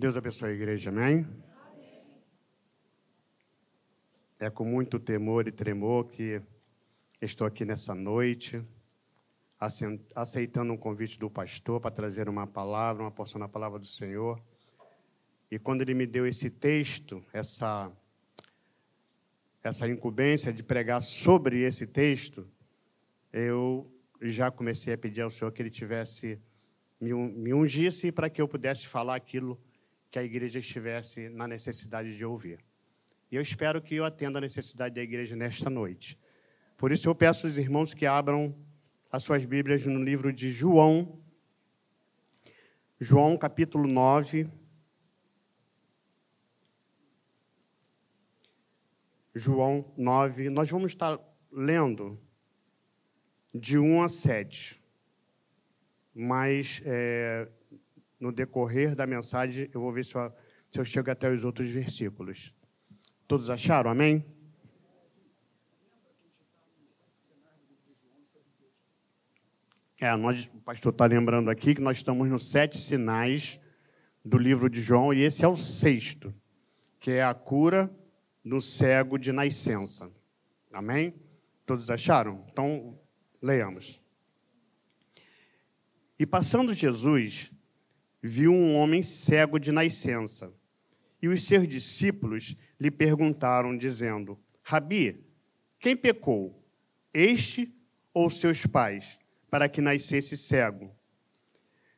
Deus abençoe a igreja, amém? É com muito temor e tremor que estou aqui nessa noite, aceitando um convite do pastor para trazer uma palavra, uma porção da palavra do Senhor. E quando ele me deu esse texto, essa, essa incumbência de pregar sobre esse texto, eu já comecei a pedir ao Senhor que ele tivesse me, me ungisse para que eu pudesse falar aquilo que a igreja estivesse na necessidade de ouvir. E eu espero que eu atenda a necessidade da igreja nesta noite. Por isso eu peço aos irmãos que abram as suas Bíblias no livro de João, João capítulo 9. João 9, nós vamos estar lendo de 1 a 7. Mas é, no decorrer da mensagem eu vou ver se eu, se eu chego até os outros versículos. Todos acharam? Amém? É, nós, o pastor está lembrando aqui que nós estamos nos sete sinais do livro de João, e esse é o sexto, que é a cura do cego de nascença. Amém? Todos acharam? Então, Leiamos. E passando Jesus, viu um homem cego de nascença. E os seus discípulos lhe perguntaram, dizendo: Rabi, quem pecou, este ou seus pais, para que nascesse cego?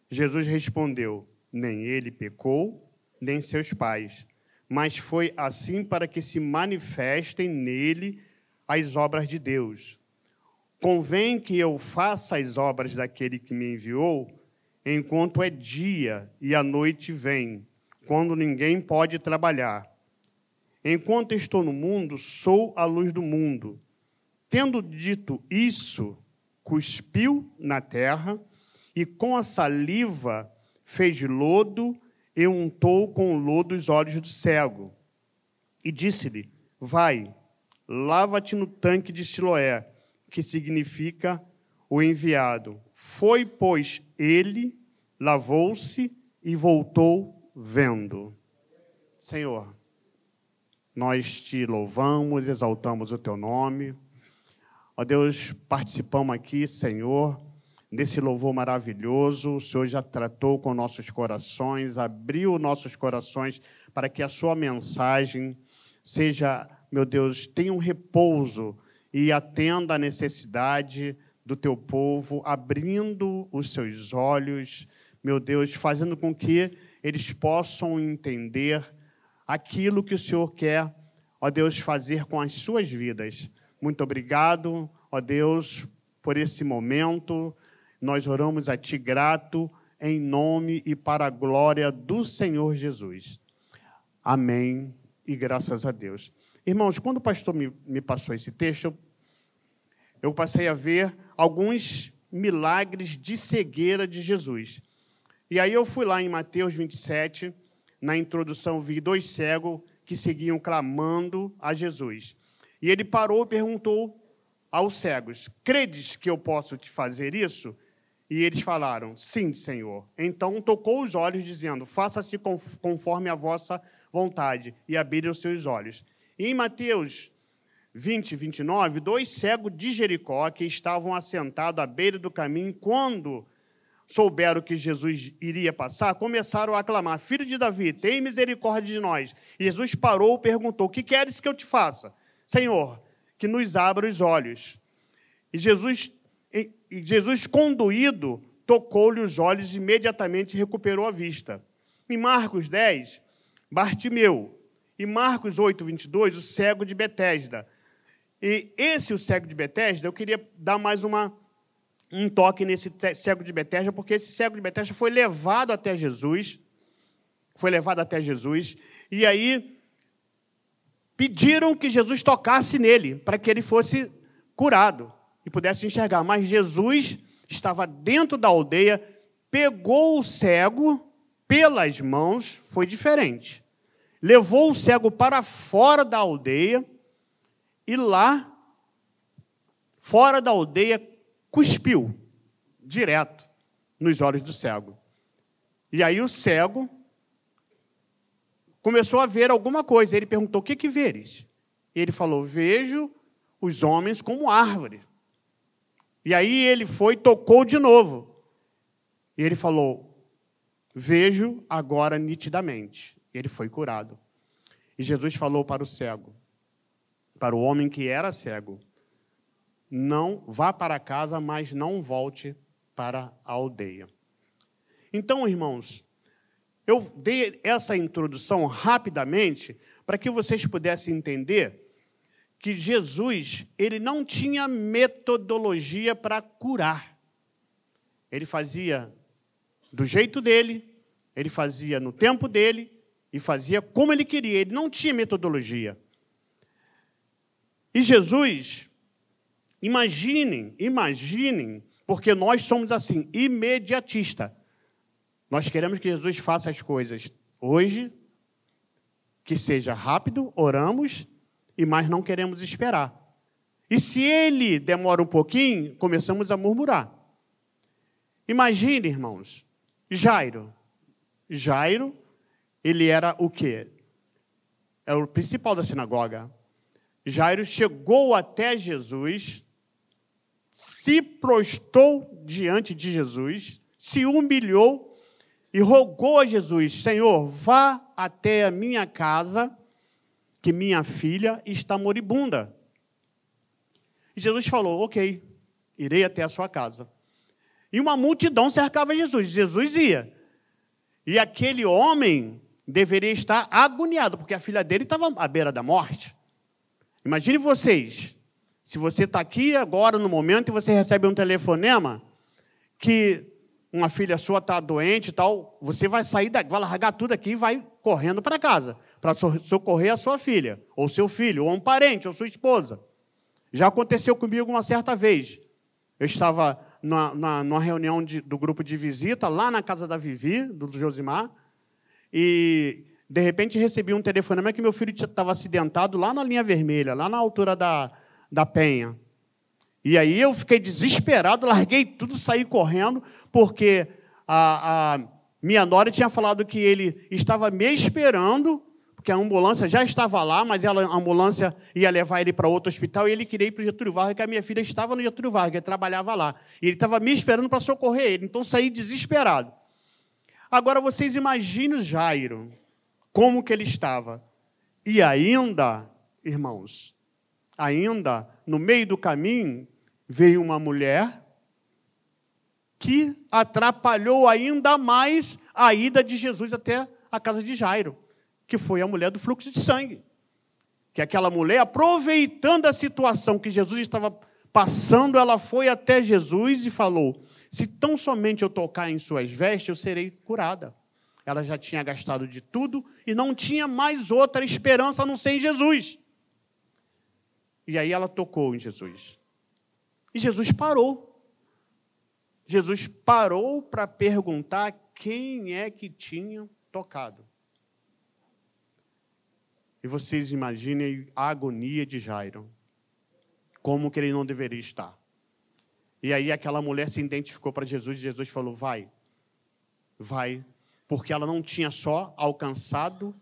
Jesus respondeu: Nem ele pecou, nem seus pais, mas foi assim para que se manifestem nele as obras de Deus. Convém que eu faça as obras daquele que me enviou, enquanto é dia e a noite vem, quando ninguém pode trabalhar. Enquanto estou no mundo, sou a luz do mundo. Tendo dito isso, cuspiu na terra e com a saliva fez lodo e untou com lodo os olhos do cego. E disse-lhe: Vai, lava-te no tanque de Siloé que significa o enviado. Foi, pois, ele, lavou-se e voltou vendo. Senhor, nós te louvamos, exaltamos o teu nome. Ó Deus, participamos aqui, Senhor, desse louvor maravilhoso. O Senhor já tratou com nossos corações, abriu nossos corações para que a sua mensagem seja, meu Deus, tenha um repouso e atenda à necessidade do teu povo, abrindo os seus olhos, meu Deus, fazendo com que eles possam entender aquilo que o Senhor quer, ó Deus, fazer com as suas vidas. Muito obrigado, ó Deus, por esse momento. Nós oramos a Ti grato, em nome e para a glória do Senhor Jesus. Amém e graças a Deus. Irmãos, quando o pastor me, me passou esse texto, eu, eu passei a ver alguns milagres de cegueira de Jesus. E aí eu fui lá em Mateus 27, na introdução, vi dois cegos que seguiam clamando a Jesus. E ele parou e perguntou aos cegos: Credes que eu posso te fazer isso? E eles falaram: Sim, Senhor. Então tocou os olhos, dizendo: Faça-se conforme a vossa vontade. E abriram seus olhos. E em Mateus 20, 29, dois cegos de Jericó que estavam assentados à beira do caminho, quando souberam que Jesus iria passar, começaram a aclamar: Filho de Davi, tem misericórdia de nós. E Jesus parou e perguntou: que queres que eu te faça? Senhor, que nos abra os olhos. E Jesus, e Jesus conduído, tocou-lhe os olhos e imediatamente recuperou a vista. Em Marcos 10, Bartimeu, e Marcos 8, 22, o cego de Betesda. E esse, o cego de Betesda, eu queria dar mais uma, um toque nesse cego de Betesda, porque esse cego de Betesda foi levado até Jesus, foi levado até Jesus, e aí pediram que Jesus tocasse nele, para que ele fosse curado e pudesse enxergar. Mas Jesus estava dentro da aldeia, pegou o cego pelas mãos, foi diferente levou o cego para fora da aldeia e lá, fora da aldeia, cuspiu direto nos olhos do cego. E aí o cego começou a ver alguma coisa. Ele perguntou: O que, que veres? E ele falou: Vejo os homens como árvore. E aí ele foi, tocou de novo. E ele falou: Vejo agora nitidamente. E ele foi curado. E Jesus falou para o cego, para o homem que era cego: Não vá para casa, mas não volte para a aldeia. Então, irmãos, eu dei essa introdução rapidamente para que vocês pudessem entender que Jesus, ele não tinha metodologia para curar. Ele fazia do jeito dele, ele fazia no tempo dele e fazia como ele queria. Ele não tinha metodologia. E Jesus, imaginem, imaginem, porque nós somos assim, imediatista. Nós queremos que Jesus faça as coisas hoje, que seja rápido, oramos, e mais não queremos esperar. E se ele demora um pouquinho, começamos a murmurar. Imagine, irmãos, Jairo. Jairo, ele era o quê? É o principal da sinagoga. Jairo chegou até Jesus, se prostou diante de Jesus, se humilhou e rogou a Jesus: Senhor, vá até a minha casa, que minha filha está moribunda. E Jesus falou: Ok, irei até a sua casa. E uma multidão cercava Jesus. Jesus ia. E aquele homem deveria estar agoniado, porque a filha dele estava à beira da morte. Imagine vocês, se você está aqui agora no momento e você recebe um telefonema que uma filha sua está doente e tal, você vai sair daqui, vai largar tudo aqui e vai correndo para casa para socorrer a sua filha, ou seu filho, ou um parente, ou sua esposa. Já aconteceu comigo uma certa vez. Eu estava na, numa reunião de, do grupo de visita, lá na casa da Vivi, do Josimar, e de repente recebi um telefonema que meu filho estava acidentado lá na linha vermelha, lá na altura da, da penha. E aí eu fiquei desesperado, larguei tudo, saí correndo, porque a, a minha nora tinha falado que ele estava me esperando porque a ambulância já estava lá, mas ela, a ambulância ia levar ele para outro hospital e ele queria ir para o Getúlio Vargas, que a minha filha estava no Getúlio Vargas, trabalhava lá. E ele estava me esperando para socorrer ele, então saí desesperado. Agora vocês imaginem o Jairo, como que ele estava. E ainda, irmãos, ainda no meio do caminho veio uma mulher que atrapalhou ainda mais a ida de Jesus até a casa de Jairo que foi a mulher do fluxo de sangue. Que aquela mulher, aproveitando a situação que Jesus estava passando, ela foi até Jesus e falou: Se tão somente eu tocar em suas vestes, eu serei curada. Ela já tinha gastado de tudo e não tinha mais outra esperança a não ser em Jesus. E aí ela tocou em Jesus. E Jesus parou. Jesus parou para perguntar quem é que tinha tocado. E vocês imaginem a agonia de Jairo. Como que ele não deveria estar. E aí aquela mulher se identificou para Jesus e Jesus falou: Vai, vai, porque ela não tinha só alcançado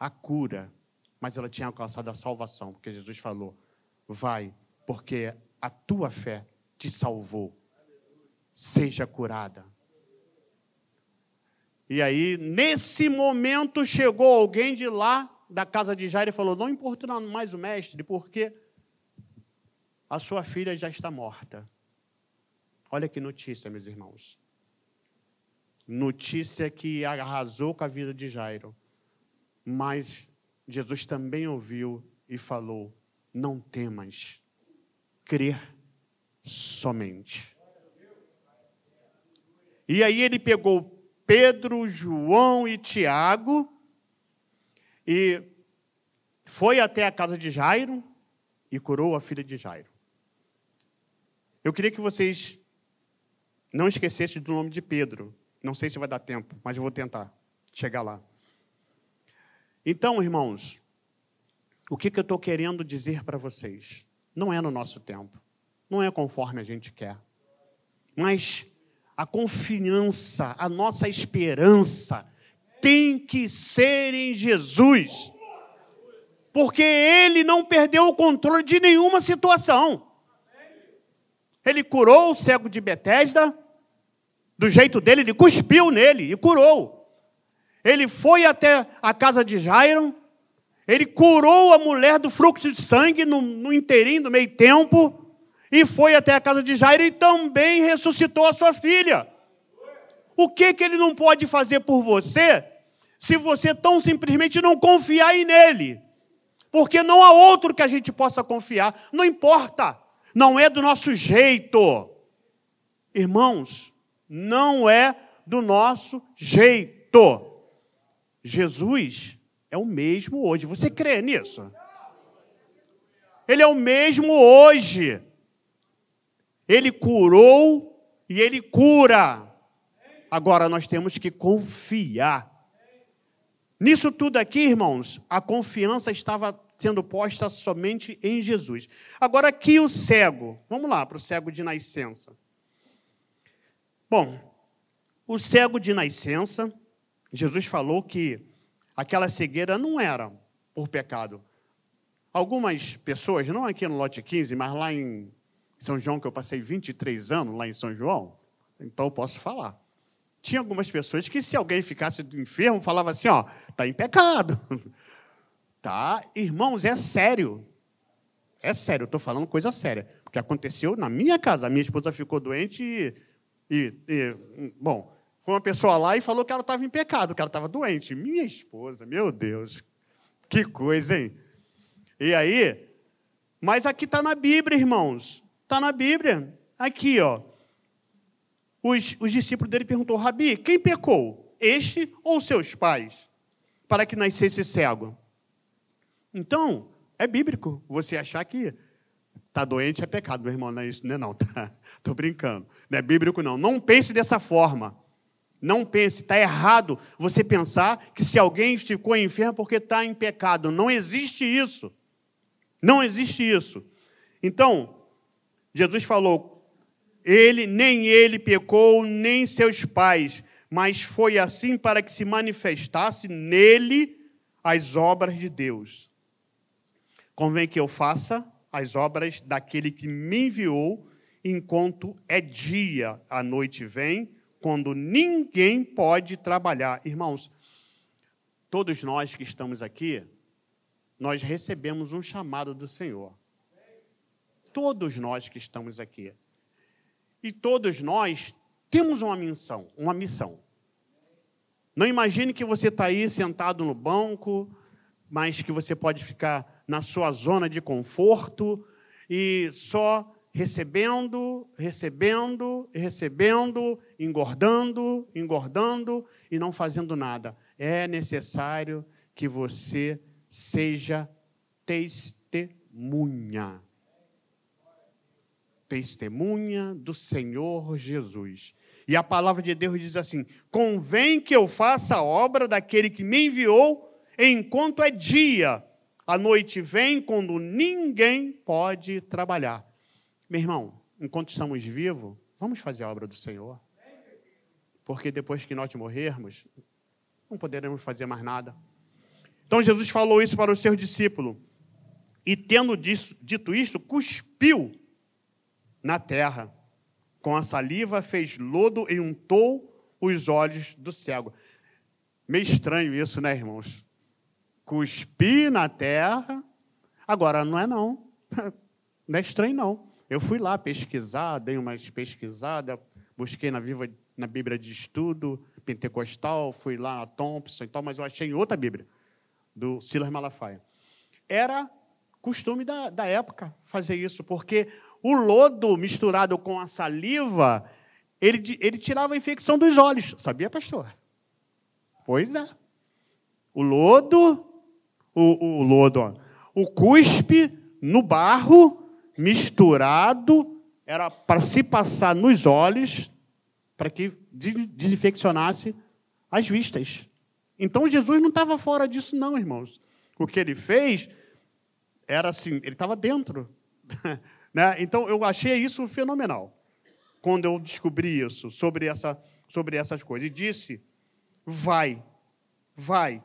a cura, mas ela tinha alcançado a salvação, porque Jesus falou: Vai, porque a tua fé te salvou. Seja curada. E aí, nesse momento, chegou alguém de lá da casa de Jairo e falou: Não importuna mais o mestre, porque a sua filha já está morta. Olha que notícia, meus irmãos. Notícia que arrasou com a vida de Jairo. Mas Jesus também ouviu e falou: Não temas, crer somente. E aí ele pegou Pedro, João e Tiago e foi até a casa de Jairo e curou a filha de Jairo. Eu queria que vocês não esquecessem do nome de Pedro. Não sei se vai dar tempo, mas eu vou tentar chegar lá. Então, irmãos, o que, que eu estou querendo dizer para vocês? Não é no nosso tempo, não é conforme a gente quer, mas a confiança, a nossa esperança tem que ser em Jesus. Porque ele não perdeu o controle de nenhuma situação. Ele curou o cego de Betesda, do jeito dele, ele cuspiu nele e curou. Ele foi até a casa de Jairo, ele curou a mulher do fluxo de sangue no, no no meio tempo, e foi até a casa de Jairo e também ressuscitou a sua filha. O que, que ele não pode fazer por você se você tão simplesmente não confiar em nele? Porque não há outro que a gente possa confiar, não importa, não é do nosso jeito. Irmãos, não é do nosso jeito. Jesus é o mesmo hoje. Você crê nisso? Ele é o mesmo hoje. Ele curou e ele cura. Agora nós temos que confiar. Nisso tudo aqui, irmãos, a confiança estava sendo posta somente em Jesus. Agora aqui o cego, vamos lá para o cego de nascença. Bom, o cego de nascença, Jesus falou que aquela cegueira não era por pecado. Algumas pessoas, não aqui no lote 15, mas lá em São João, que eu passei 23 anos lá em São João, então eu posso falar. Tinha algumas pessoas que, se alguém ficasse enfermo, falava assim: ó, está em pecado. Tá? Irmãos, é sério. É sério, estou falando coisa séria. Porque aconteceu na minha casa. A minha esposa ficou doente e, e, e bom, foi uma pessoa lá e falou que ela estava em pecado, que ela estava doente. Minha esposa, meu Deus, que coisa, hein? E aí, mas aqui está na Bíblia, irmãos. Está na Bíblia. Aqui, ó os, os discípulos dele perguntou: Rabi, quem pecou? Este ou seus pais? Para que nascesse cego. Então, é bíblico você achar que está doente é pecado, meu irmão. Não é isso, não é não. Estou brincando. Não é bíblico, não. Não pense dessa forma. Não pense, está errado você pensar que se alguém ficou enfermo porque está em pecado. Não existe isso. Não existe isso. Então, Jesus falou: ele, nem ele pecou, nem seus pais, mas foi assim para que se manifestasse nele as obras de Deus. Convém que eu faça as obras daquele que me enviou, enquanto é dia, a noite vem, quando ninguém pode trabalhar. Irmãos, todos nós que estamos aqui, nós recebemos um chamado do Senhor. Todos nós que estamos aqui. E todos nós temos uma missão, uma missão. Não imagine que você está aí sentado no banco, mas que você pode ficar na sua zona de conforto e só recebendo, recebendo, recebendo, engordando, engordando e não fazendo nada. É necessário que você seja testemunha testemunha do Senhor Jesus. E a palavra de Deus diz assim: convém que eu faça a obra daquele que me enviou enquanto é dia. A noite vem quando ninguém pode trabalhar. Meu irmão, enquanto estamos vivos, vamos fazer a obra do Senhor. Porque depois que nós morrermos, não poderemos fazer mais nada. Então Jesus falou isso para o seu discípulo. E tendo dito isto, cuspiu na terra. Com a saliva fez lodo e untou os olhos do cego. Meio estranho isso, né, irmãos? Cuspi na terra. Agora, não é não. Não é estranho, não. Eu fui lá pesquisar, dei umas pesquisadas, busquei na, Viva, na Bíblia de Estudo Pentecostal, fui lá na Thompson e tal, mas eu achei em outra Bíblia, do Silas Malafaia. Era costume da, da época fazer isso, porque o lodo misturado com a saliva, ele, ele tirava a infecção dos olhos. Sabia, pastor? Pois é. O lodo, o, o lodo, ó, o cuspe no barro misturado era para se passar nos olhos para que desinfeccionasse as vistas. Então Jesus não estava fora disso, não, irmãos. O que ele fez era assim, ele estava dentro Né? Então, eu achei isso fenomenal, quando eu descobri isso, sobre, essa, sobre essas coisas. E disse: vai, vai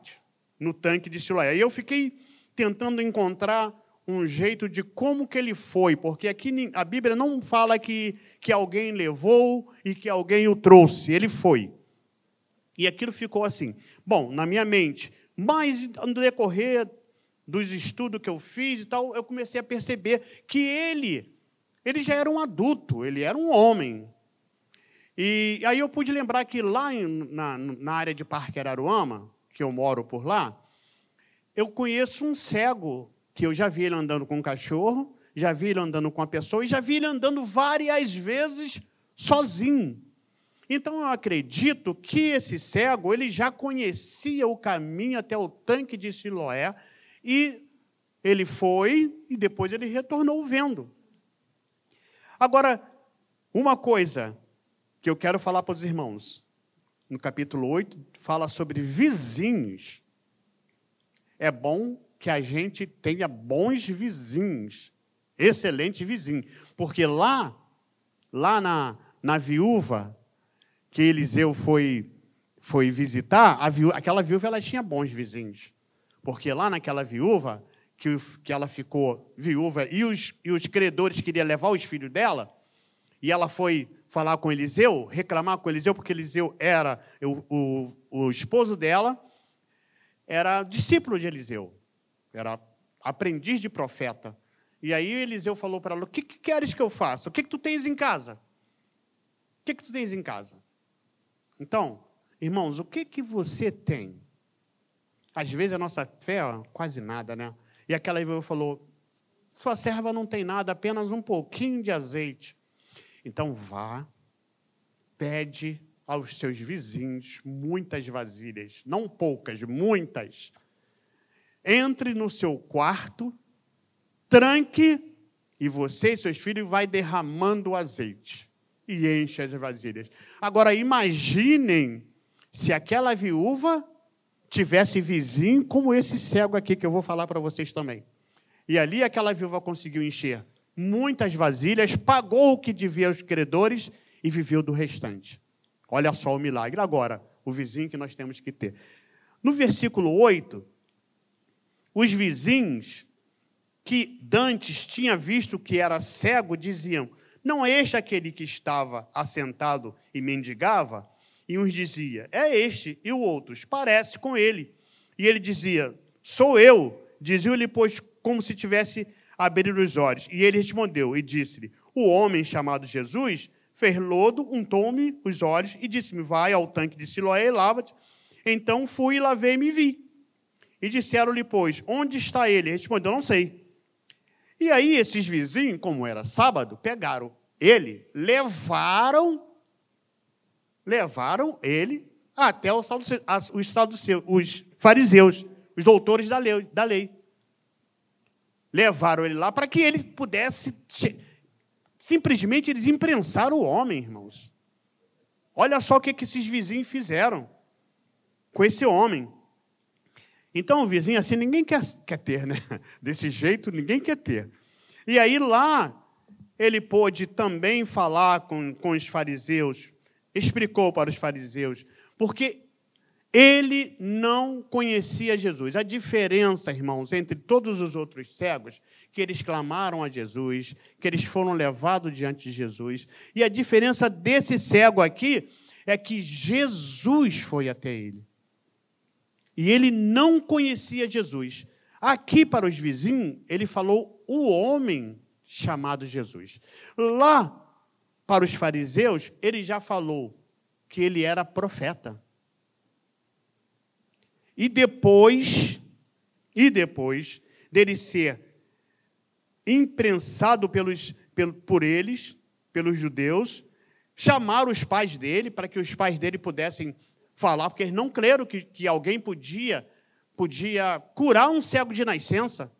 no tanque de Siloé. E eu fiquei tentando encontrar um jeito de como que ele foi, porque aqui a Bíblia não fala que, que alguém levou e que alguém o trouxe, ele foi. E aquilo ficou assim. Bom, na minha mente, mas no decorrer dos estudos que eu fiz e tal, eu comecei a perceber que ele, ele já era um adulto, ele era um homem. E aí eu pude lembrar que lá na, na área de Parque Araruama, que eu moro por lá, eu conheço um cego que eu já vi ele andando com um cachorro, já vi ele andando com uma pessoa e já vi ele andando várias vezes sozinho. Então eu acredito que esse cego, ele já conhecia o caminho até o tanque de Siloé e ele foi e depois ele retornou vendo. Agora, uma coisa que eu quero falar para os irmãos, no capítulo 8, fala sobre vizinhos. É bom que a gente tenha bons vizinhos, excelentes vizinhos, porque lá, lá na, na viúva que Eliseu foi, foi visitar, viúva, aquela viúva ela tinha bons vizinhos, porque lá naquela viúva que, que ela ficou viúva e os, e os credores queriam levar os filhos dela, e ela foi falar com Eliseu, reclamar com Eliseu, porque Eliseu era o, o, o esposo dela, era discípulo de Eliseu era aprendiz de profeta. E aí Eliseu falou para ela: O que, que, queres que eu faça? O que, que tu tens em casa? O que, que tu tens em casa? Então, irmãos, o que, que você tem? Às vezes a nossa fé, ó, quase nada, né? E aquela viúva falou: Sua serva não tem nada, apenas um pouquinho de azeite. Então vá, pede aos seus vizinhos muitas vasilhas, não poucas, muitas entre no seu quarto, tranque, e você e seus filhos vai derramando o azeite e enche as vasilhas. Agora imaginem se aquela viúva tivesse vizinho como esse cego aqui que eu vou falar para vocês também. E ali aquela viúva conseguiu encher muitas vasilhas, pagou o que devia aos credores e viveu do restante. Olha só o milagre. Agora, o vizinho que nós temos que ter. No versículo 8, os vizinhos, que dantes tinha visto que era cego, diziam: Não é este aquele que estava assentado e mendigava? E uns dizia: É este, e o outros: Parece com ele. E ele dizia: Sou eu. Dizia-lhe, pois, como se tivesse abrido os olhos. E ele respondeu e disse-lhe: O homem chamado Jesus fez lodo, untou-me os olhos e disse-me: Vai ao tanque de Siloé e lava-te. Então fui, lavei-me e vi. E disseram-lhe, pois, onde está ele? Respondeu, não sei. E aí esses vizinhos, como era sábado, pegaram ele, levaram, levaram ele até os, os, os fariseus, os doutores da lei, da lei. Levaram ele lá para que ele pudesse. Simplesmente eles imprensaram o homem, irmãos. Olha só o que esses vizinhos fizeram com esse homem. Então, o vizinho assim, ninguém quer, quer ter, né? Desse jeito, ninguém quer ter. E aí lá, ele pôde também falar com, com os fariseus, explicou para os fariseus, porque ele não conhecia Jesus. A diferença, irmãos, entre todos os outros cegos, que eles clamaram a Jesus, que eles foram levados diante de Jesus, e a diferença desse cego aqui é que Jesus foi até ele. E ele não conhecia Jesus. Aqui, para os vizinhos, ele falou o homem chamado Jesus. Lá, para os fariseus, ele já falou que ele era profeta. E depois, e depois dele ser imprensado pelos, por eles, pelos judeus, chamaram os pais dele para que os pais dele pudessem falar, porque eles não creram que, que alguém podia, podia curar um cego de nascença.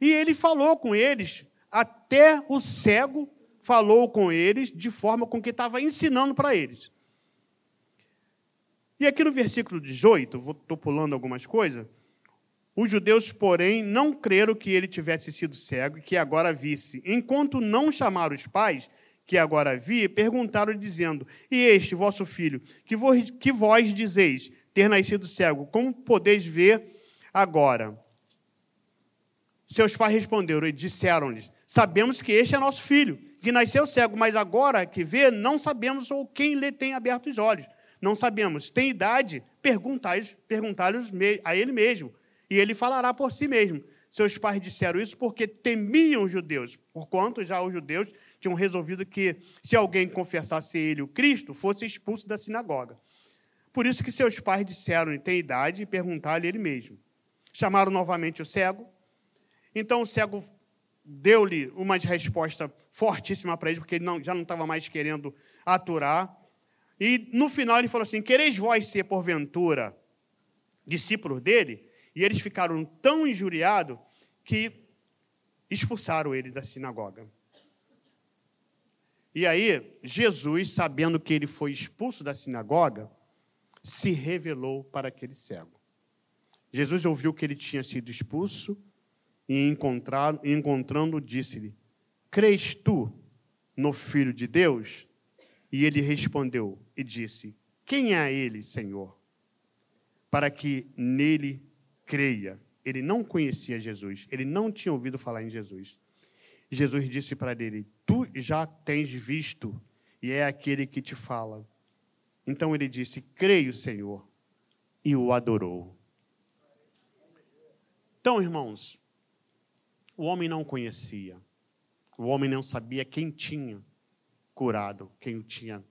E ele falou com eles, até o cego falou com eles de forma com que estava ensinando para eles. E aqui no versículo 18, estou pulando algumas coisas. Os judeus, porém, não creram que ele tivesse sido cego e que agora visse. Enquanto não chamaram os pais, que agora vi, perguntaram, dizendo: E este vosso filho, que vós, que vós dizeis, ter nascido cego, como podeis ver agora? Seus pais responderam e disseram-lhes: Sabemos que este é nosso filho, que nasceu cego, mas agora que vê, não sabemos ou quem lhe tem aberto os olhos. Não sabemos. Tem idade? Perguntai-lhe a ele mesmo, e ele falará por si mesmo. Seus pais disseram isso porque temiam os judeus, porquanto já os judeus tinham resolvido que, se alguém confessasse ele o Cristo, fosse expulso da sinagoga. Por isso que seus pais disseram, tem idade, e perguntaram-lhe ele mesmo. Chamaram novamente o cego. Então o cego deu-lhe uma resposta fortíssima para ele, porque ele não, já não estava mais querendo aturar. E no final ele falou assim: Quereis vós ser, porventura, discípulos dele? E eles ficaram tão injuriados que expulsaram ele da sinagoga. E aí, Jesus, sabendo que ele foi expulso da sinagoga, se revelou para aquele cego. Jesus ouviu que ele tinha sido expulso e encontrando, disse-lhe: Crês tu no Filho de Deus? E ele respondeu e disse: Quem é ele, Senhor? Para que nele creia. Ele não conhecia Jesus, ele não tinha ouvido falar em Jesus. Jesus disse para ele: Tu já tens visto, e é aquele que te fala. Então ele disse: Creio, Senhor, e o adorou. Então, irmãos, o homem não conhecia, o homem não sabia quem tinha curado, quem o tinha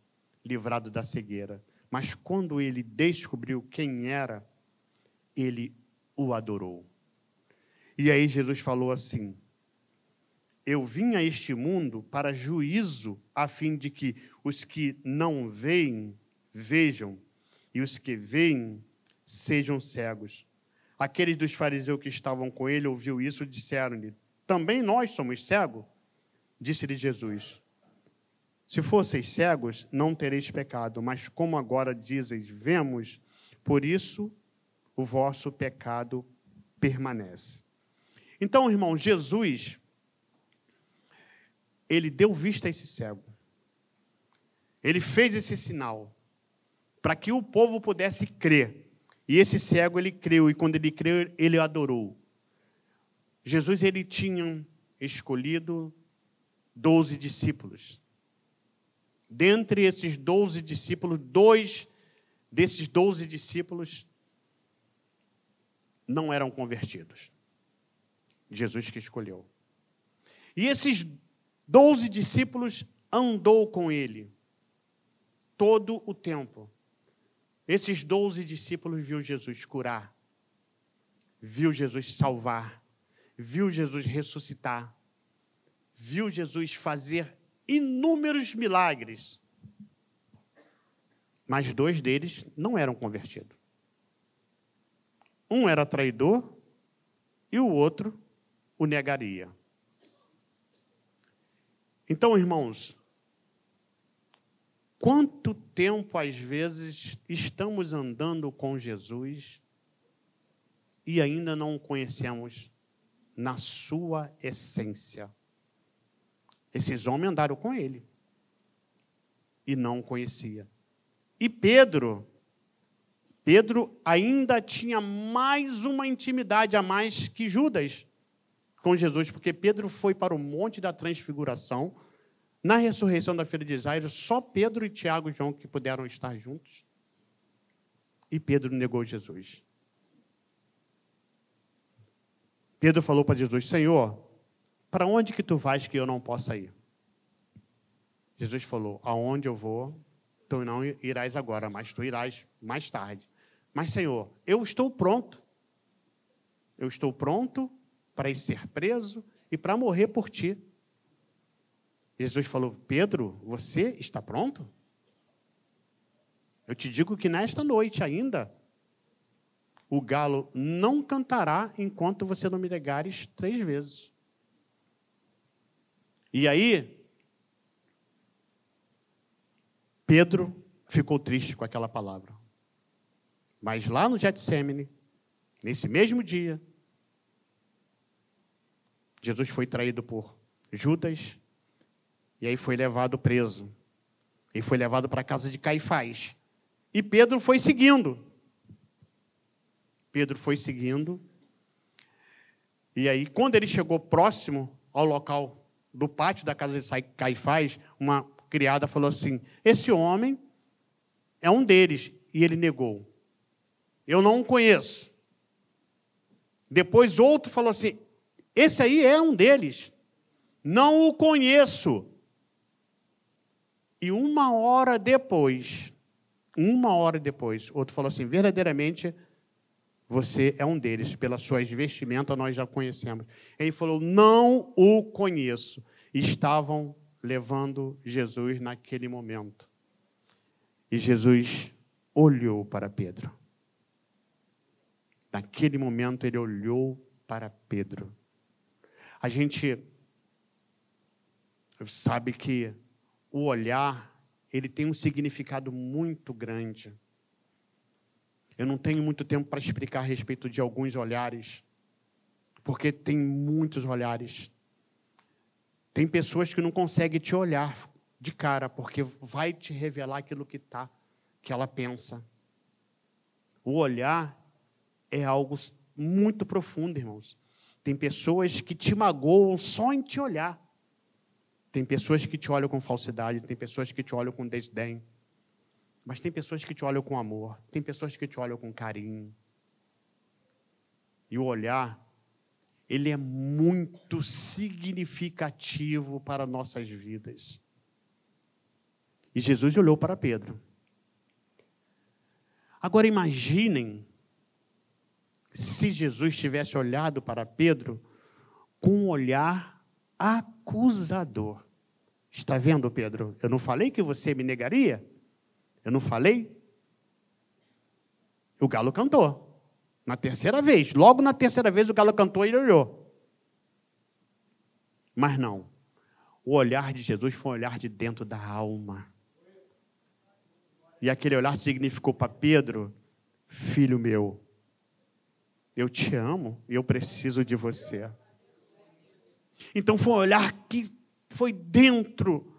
livrado da cegueira. Mas quando ele descobriu quem era, ele o adorou. E aí Jesus falou assim: Eu vim a este mundo para juízo, a fim de que os que não veem, vejam, e os que veem, sejam cegos. Aqueles dos fariseus que estavam com ele ouviu isso e disseram-lhe: Também nós somos cegos? Disse-lhe Jesus: Se fosseis cegos, não tereis pecado, mas como agora dizeis, vemos, por isso o vosso pecado permanece. Então, irmão, Jesus, ele deu vista a esse cego. Ele fez esse sinal para que o povo pudesse crer. E esse cego ele creu e quando ele creu, ele adorou. Jesus ele tinha escolhido doze discípulos. Dentre esses doze discípulos, dois desses doze discípulos não eram convertidos. Jesus que escolheu. E esses doze discípulos andou com ele todo o tempo. Esses doze discípulos viu Jesus curar, viu Jesus salvar, viu Jesus ressuscitar, viu Jesus fazer inúmeros milagres. Mas dois deles não eram convertidos. Um era traidor e o outro o negaria. Então, irmãos, quanto tempo às vezes estamos andando com Jesus e ainda não o conhecemos na sua essência? Esses homens andaram com ele e não o conhecia. E Pedro Pedro ainda tinha mais uma intimidade a mais que Judas com Jesus, porque Pedro foi para o Monte da Transfiguração. Na ressurreição da filha de Israel, só Pedro e Tiago e João que puderam estar juntos. E Pedro negou Jesus. Pedro falou para Jesus: Senhor, para onde que tu vais que eu não possa ir? Jesus falou: Aonde eu vou, tu não irás agora, mas tu irás mais tarde. Mas, Senhor, eu estou pronto. Eu estou pronto para ser preso e para morrer por ti. Jesus falou: Pedro, você está pronto? Eu te digo que nesta noite ainda, o galo não cantará enquanto você não me negares três vezes. E aí, Pedro ficou triste com aquela palavra. Mas lá no Getsemane, nesse mesmo dia, Jesus foi traído por Judas e aí foi levado preso. E foi levado para a casa de Caifás. E Pedro foi seguindo. Pedro foi seguindo. E aí, quando ele chegou próximo ao local do pátio da casa de Caifás, uma criada falou assim: Esse homem é um deles. E ele negou. Eu não o conheço. Depois outro falou assim: Esse aí é um deles. Não o conheço. E uma hora depois, uma hora depois, outro falou assim: verdadeiramente, você é um deles, pelas suas vestimentas nós já conhecemos. Ele falou: não o conheço. Estavam levando Jesus naquele momento. E Jesus olhou para Pedro. Naquele momento ele olhou para Pedro. A gente sabe que o olhar, ele tem um significado muito grande. Eu não tenho muito tempo para explicar a respeito de alguns olhares, porque tem muitos olhares. Tem pessoas que não conseguem te olhar de cara, porque vai te revelar aquilo que tá, que ela pensa. O olhar é algo muito profundo, irmãos. Tem pessoas que te magoam só em te olhar. Tem pessoas que te olham com falsidade, tem pessoas que te olham com desdém. Mas tem pessoas que te olham com amor, tem pessoas que te olham com carinho. E o olhar, ele é muito significativo para nossas vidas. E Jesus olhou para Pedro. Agora imaginem se Jesus tivesse olhado para Pedro com um olhar acusador. Está vendo, Pedro? Eu não falei que você me negaria? Eu não falei? O galo cantou. Na terceira vez. Logo na terceira vez o galo cantou e ele olhou. Mas não. O olhar de Jesus foi um olhar de dentro da alma. E aquele olhar significou para Pedro: Filho meu, eu te amo e eu preciso de você. Então foi um olhar que foi dentro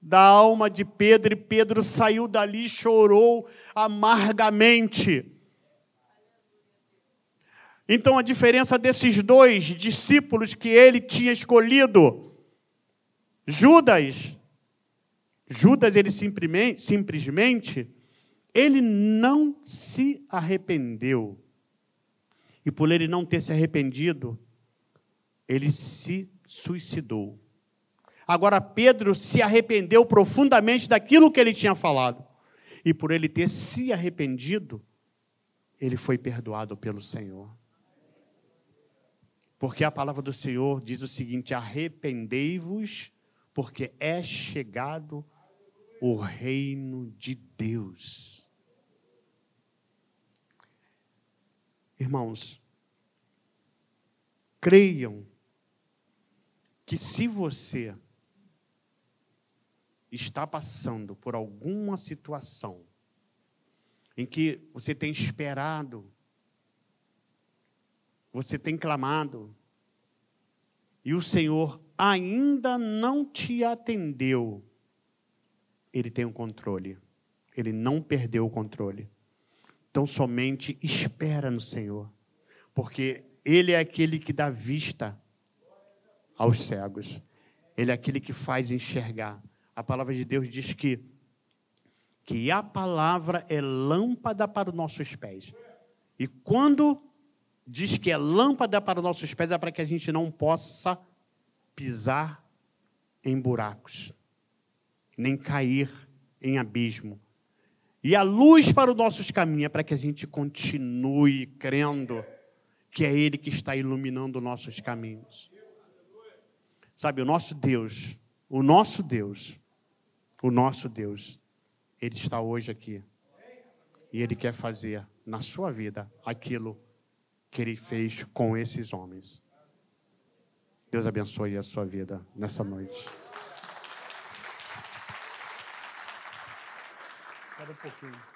da alma de Pedro, e Pedro saiu dali e chorou amargamente. Então a diferença desses dois discípulos que ele tinha escolhido, Judas, Judas ele simplesmente, simplesmente ele não se arrependeu. E por ele não ter se arrependido, ele se suicidou. Agora, Pedro se arrependeu profundamente daquilo que ele tinha falado. E por ele ter se arrependido, ele foi perdoado pelo Senhor. Porque a palavra do Senhor diz o seguinte: arrependei-vos, porque é chegado o reino de Deus. Irmãos, creiam que se você está passando por alguma situação em que você tem esperado, você tem clamado, e o Senhor ainda não te atendeu, Ele tem o controle, Ele não perdeu o controle. Então somente espera no Senhor, porque Ele é aquele que dá vista aos cegos. Ele é aquele que faz enxergar. A palavra de Deus diz que que a palavra é lâmpada para os nossos pés. E quando diz que é lâmpada para os nossos pés, é para que a gente não possa pisar em buracos, nem cair em abismo. E a luz para os nossos caminhos é para que a gente continue crendo que é Ele que está iluminando nossos caminhos. Sabe, o nosso Deus, o nosso Deus, o nosso Deus, Ele está hoje aqui. E Ele quer fazer na sua vida aquilo que Ele fez com esses homens. Deus abençoe a sua vida nessa noite. Espera um pouquinho.